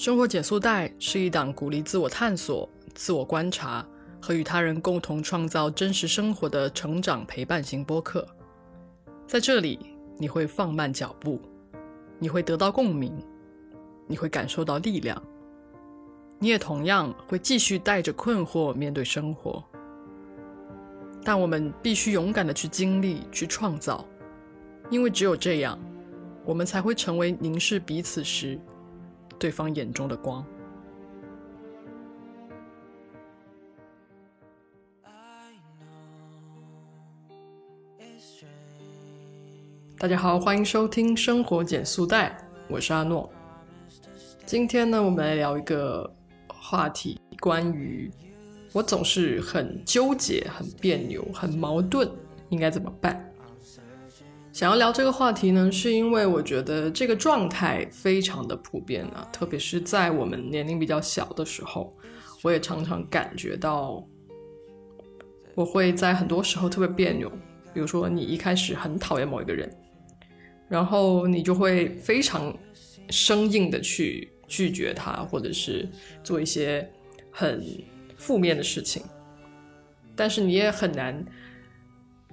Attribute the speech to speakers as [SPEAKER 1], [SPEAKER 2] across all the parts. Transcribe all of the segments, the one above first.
[SPEAKER 1] 生活减速带是一档鼓励自我探索、自我观察和与他人共同创造真实生活的成长陪伴型播客。在这里，你会放慢脚步，你会得到共鸣，你会感受到力量，你也同样会继续带着困惑面对生活。但我们必须勇敢的去经历、去创造，因为只有这样，我们才会成为凝视彼此时。对方眼中的光。大家好，欢迎收听《生活减速带》，我是阿诺。今天呢，我们来聊一个话题，关于我总是很纠结、很别扭、很矛盾，应该怎么办？想要聊这个话题呢，是因为我觉得这个状态非常的普遍啊，特别是在我们年龄比较小的时候，我也常常感觉到，我会在很多时候特别别扭。比如说，你一开始很讨厌某一个人，然后你就会非常生硬的去拒绝他，或者是做一些很负面的事情，但是你也很难。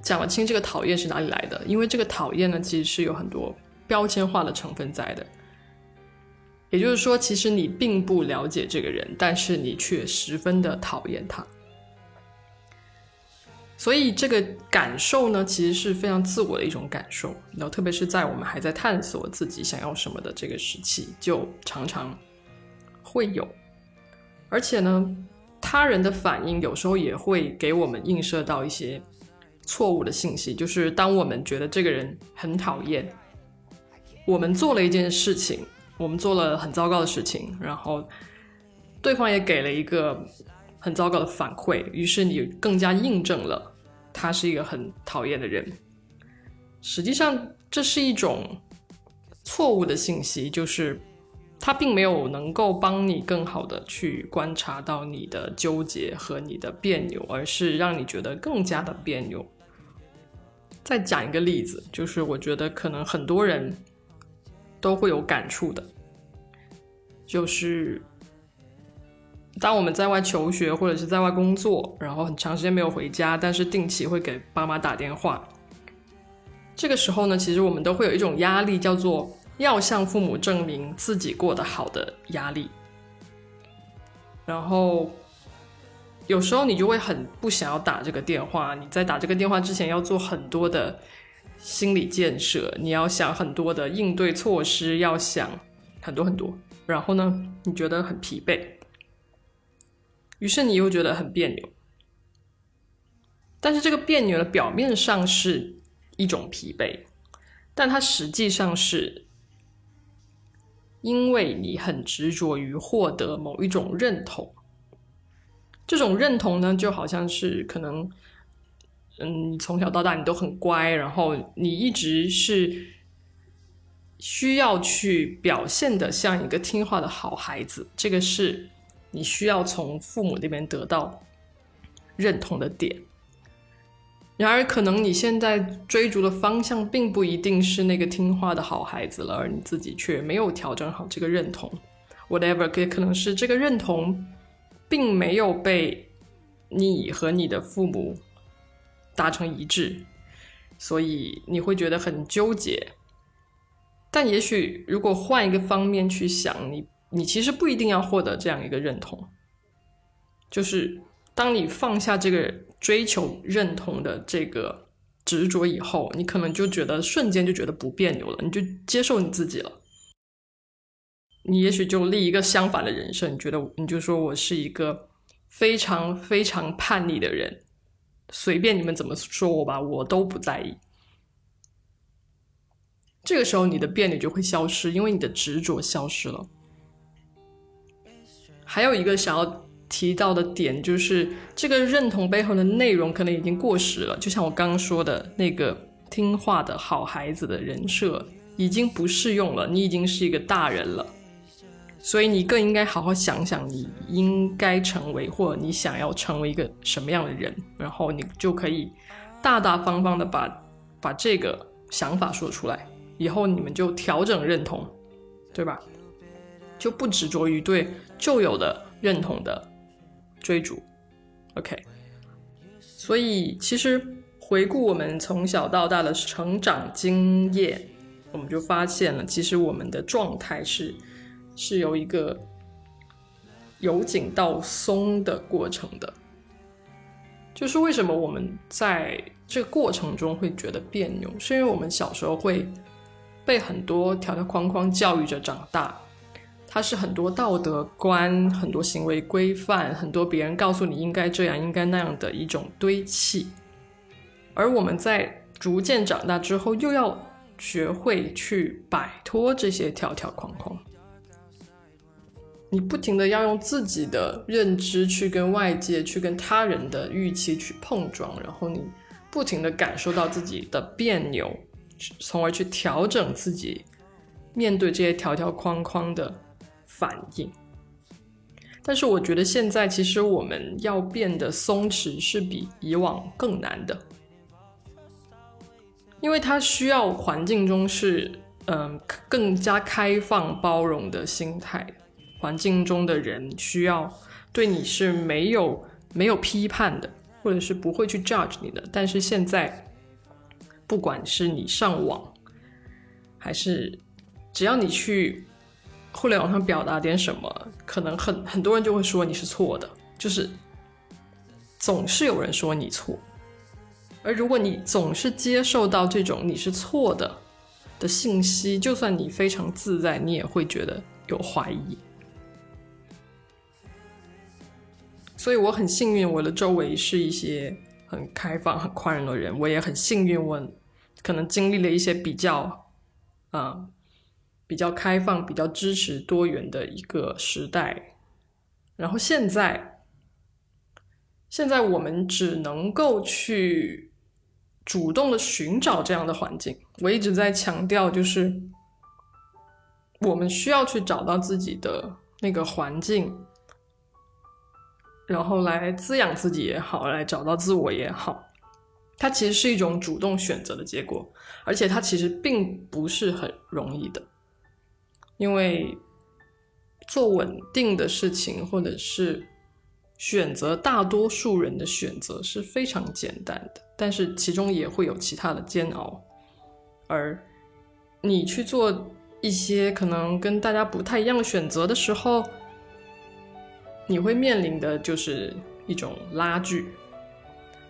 [SPEAKER 1] 讲得清这个讨厌是哪里来的？因为这个讨厌呢，其实是有很多标签化的成分在的。也就是说，其实你并不了解这个人，但是你却十分的讨厌他。所以这个感受呢，其实是非常自我的一种感受。然后，特别是在我们还在探索自己想要什么的这个时期，就常常会有。而且呢，他人的反应有时候也会给我们映射到一些。错误的信息就是，当我们觉得这个人很讨厌，我们做了一件事情，我们做了很糟糕的事情，然后对方也给了一个很糟糕的反馈，于是你更加印证了他是一个很讨厌的人。实际上，这是一种错误的信息，就是他并没有能够帮你更好的去观察到你的纠结和你的别扭，而是让你觉得更加的别扭。再讲一个例子，就是我觉得可能很多人都会有感触的，就是当我们在外求学或者是在外工作，然后很长时间没有回家，但是定期会给爸妈打电话。这个时候呢，其实我们都会有一种压力，叫做要向父母证明自己过得好的压力，然后。有时候你就会很不想要打这个电话，你在打这个电话之前要做很多的心理建设，你要想很多的应对措施，要想很多很多。然后呢，你觉得很疲惫，于是你又觉得很别扭。但是这个别扭的表面上是一种疲惫，但它实际上是因为你很执着于获得某一种认同。这种认同呢，就好像是可能，嗯，从小到大你都很乖，然后你一直是需要去表现的像一个听话的好孩子，这个是你需要从父母那边得到认同的点。然而，可能你现在追逐的方向并不一定是那个听话的好孩子了，而你自己却没有调整好这个认同，whatever，也可能是这个认同。并没有被你和你的父母达成一致，所以你会觉得很纠结。但也许如果换一个方面去想，你你其实不一定要获得这样一个认同。就是当你放下这个追求认同的这个执着以后，你可能就觉得瞬间就觉得不别扭了，你就接受你自己了。你也许就立一个相反的人设，你觉得你就说我是一个非常非常叛逆的人，随便你们怎么说我吧，我都不在意。这个时候你的别扭就会消失，因为你的执着消失了。还有一个想要提到的点就是，这个认同背后的内容可能已经过时了，就像我刚刚说的那个听话的好孩子的人设已经不适用了，你已经是一个大人了。所以你更应该好好想想，你应该成为或你想要成为一个什么样的人，然后你就可以大大方方的把把这个想法说出来，以后你们就调整认同，对吧？就不执着于对旧有的认同的追逐。OK，所以其实回顾我们从小到大的成长经验，我们就发现了，其实我们的状态是是由一个由紧到松的过程的。就是为什么我们在这个过程中会觉得别扭，是因为我们小时候会被很多条条框框教育着长大。它是很多道德观、很多行为规范、很多别人告诉你应该这样、应该那样的一种堆砌，而我们在逐渐长大之后，又要学会去摆脱这些条条框框。你不停的要用自己的认知去跟外界、去跟他人的预期去碰撞，然后你不停的感受到自己的别扭，从而去调整自己面对这些条条框框的。反应，但是我觉得现在其实我们要变得松弛是比以往更难的，因为它需要环境中是嗯更加开放包容的心态，环境中的人需要对你是没有没有批判的，或者是不会去 judge 你的。但是现在，不管是你上网，还是只要你去。互联网上表达点什么，可能很很多人就会说你是错的，就是总是有人说你错。而如果你总是接受到这种你是错的的信息，就算你非常自在，你也会觉得有怀疑。所以我很幸运，我的周围是一些很开放、很宽容的人。我也很幸运，我可能经历了一些比较，啊。比较开放、比较支持多元的一个时代，然后现在，现在我们只能够去主动的寻找这样的环境。我一直在强调，就是我们需要去找到自己的那个环境，然后来滋养自己也好，来找到自我也好，它其实是一种主动选择的结果，而且它其实并不是很容易的。因为做稳定的事情，或者是选择大多数人的选择是非常简单的，但是其中也会有其他的煎熬。而你去做一些可能跟大家不太一样的选择的时候，你会面临的就是一种拉锯。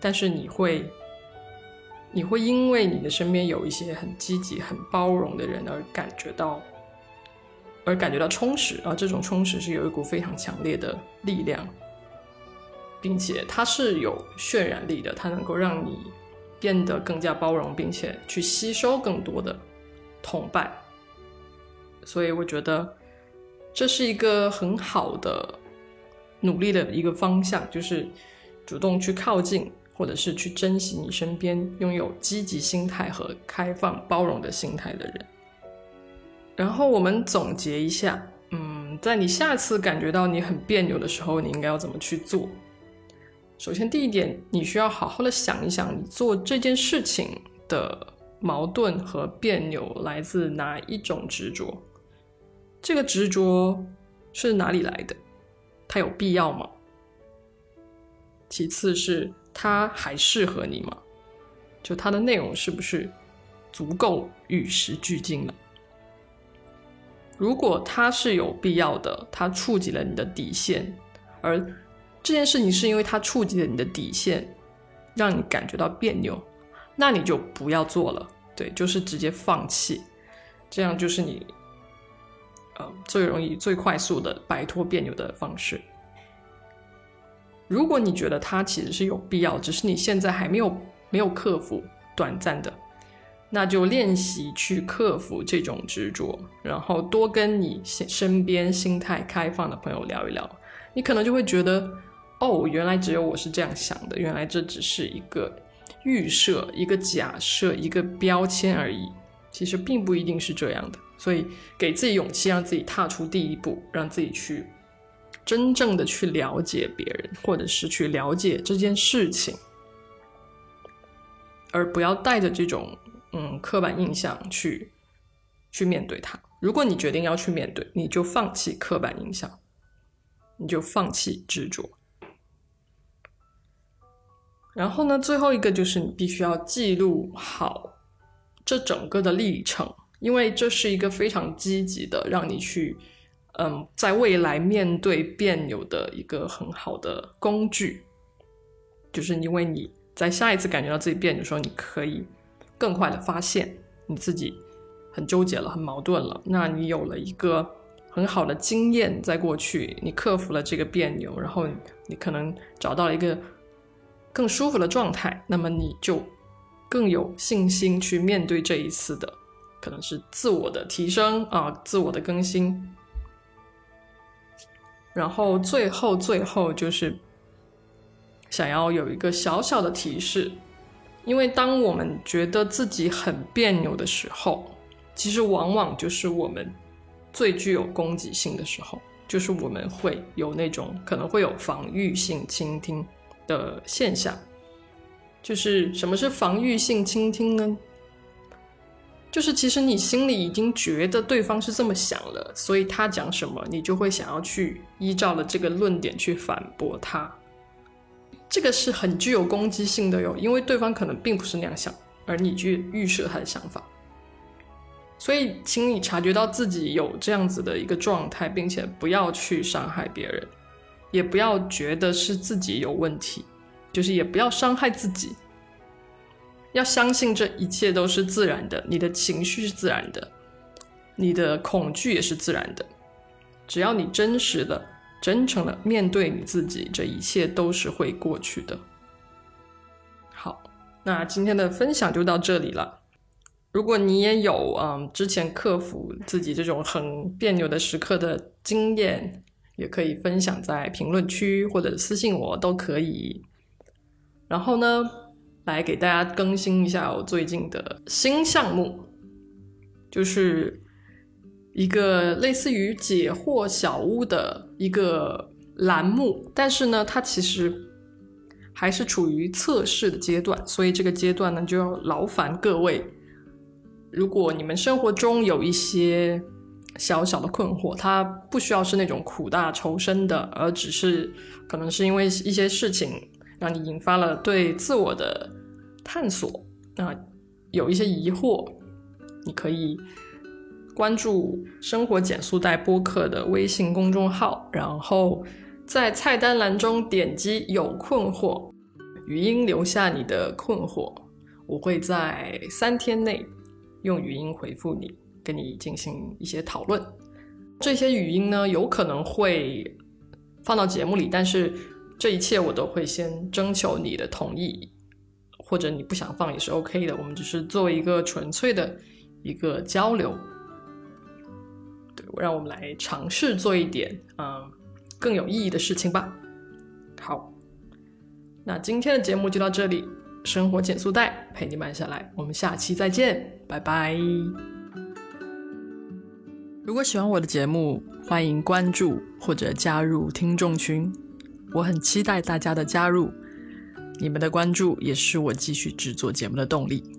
[SPEAKER 1] 但是你会，你会因为你的身边有一些很积极、很包容的人而感觉到。而感觉到充实啊，这种充实是有一股非常强烈的力量，并且它是有渲染力的，它能够让你变得更加包容，并且去吸收更多的同伴。所以我觉得这是一个很好的努力的一个方向，就是主动去靠近，或者是去珍惜你身边拥有积极心态和开放包容的心态的人。然后我们总结一下，嗯，在你下次感觉到你很别扭的时候，你应该要怎么去做？首先，第一点，你需要好好的想一想，你做这件事情的矛盾和别扭来自哪一种执着？这个执着是哪里来的？它有必要吗？其次是它还适合你吗？就它的内容是不是足够与时俱进了？如果它是有必要的，它触及了你的底线，而这件事情是因为它触及了你的底线，让你感觉到别扭，那你就不要做了。对，就是直接放弃，这样就是你，呃，最容易、最快速的摆脱别扭的方式。如果你觉得它其实是有必要，只是你现在还没有没有克服短暂的。那就练习去克服这种执着，然后多跟你身边心态开放的朋友聊一聊，你可能就会觉得，哦，原来只有我是这样想的，原来这只是一个预设、一个假设、一个标签而已，其实并不一定是这样的。所以，给自己勇气，让自己踏出第一步，让自己去真正的去了解别人，或者是去了解这件事情，而不要带着这种。嗯，刻板印象去去面对它。如果你决定要去面对，你就放弃刻板印象，你就放弃执着。然后呢，最后一个就是你必须要记录好这整个的历程，因为这是一个非常积极的，让你去嗯，在未来面对别扭的一个很好的工具。就是因为你在下一次感觉到自己别扭的时候，你可以更快的发现你自己很纠结了、很矛盾了。那你有了一个很好的经验，在过去你克服了这个别扭，然后你可能找到了一个。更舒服的状态，那么你就更有信心去面对这一次的可能是自我的提升啊，自我的更新。然后最后最后就是想要有一个小小的提示，因为当我们觉得自己很别扭的时候，其实往往就是我们最具有攻击性的时候，就是我们会有那种可能会有防御性倾听。的现象，就是什么是防御性倾听呢？就是其实你心里已经觉得对方是这么想了，所以他讲什么，你就会想要去依照了这个论点去反驳他。这个是很具有攻击性的哟，因为对方可能并不是那样想，而你去预设他的想法。所以，请你察觉到自己有这样子的一个状态，并且不要去伤害别人。也不要觉得是自己有问题，就是也不要伤害自己。要相信这一切都是自然的，你的情绪是自然的，你的恐惧也是自然的。只要你真实的、真诚的面对你自己，这一切都是会过去的。好，那今天的分享就到这里了。如果你也有嗯之前克服自己这种很别扭的时刻的经验。也可以分享在评论区或者私信我都可以。然后呢，来给大家更新一下我最近的新项目，就是一个类似于解惑小屋的一个栏目，但是呢，它其实还是处于测试的阶段，所以这个阶段呢，就要劳烦各位，如果你们生活中有一些。小小的困惑，它不需要是那种苦大仇深的，而只是可能是因为一些事情让你引发了对自我的探索，那有一些疑惑，你可以关注“生活减速带”播客的微信公众号，然后在菜单栏中点击“有困惑”，语音留下你的困惑，我会在三天内用语音回复你。跟你进行一些讨论，这些语音呢有可能会放到节目里，但是这一切我都会先征求你的同意，或者你不想放也是 OK 的。我们只是作为一个纯粹的一个交流，对，让我们来尝试做一点嗯更有意义的事情吧。好，那今天的节目就到这里，生活减速带陪你慢下来，我们下期再见，拜拜。如果喜欢我的节目，欢迎关注或者加入听众群，我很期待大家的加入，你们的关注也是我继续制作节目的动力。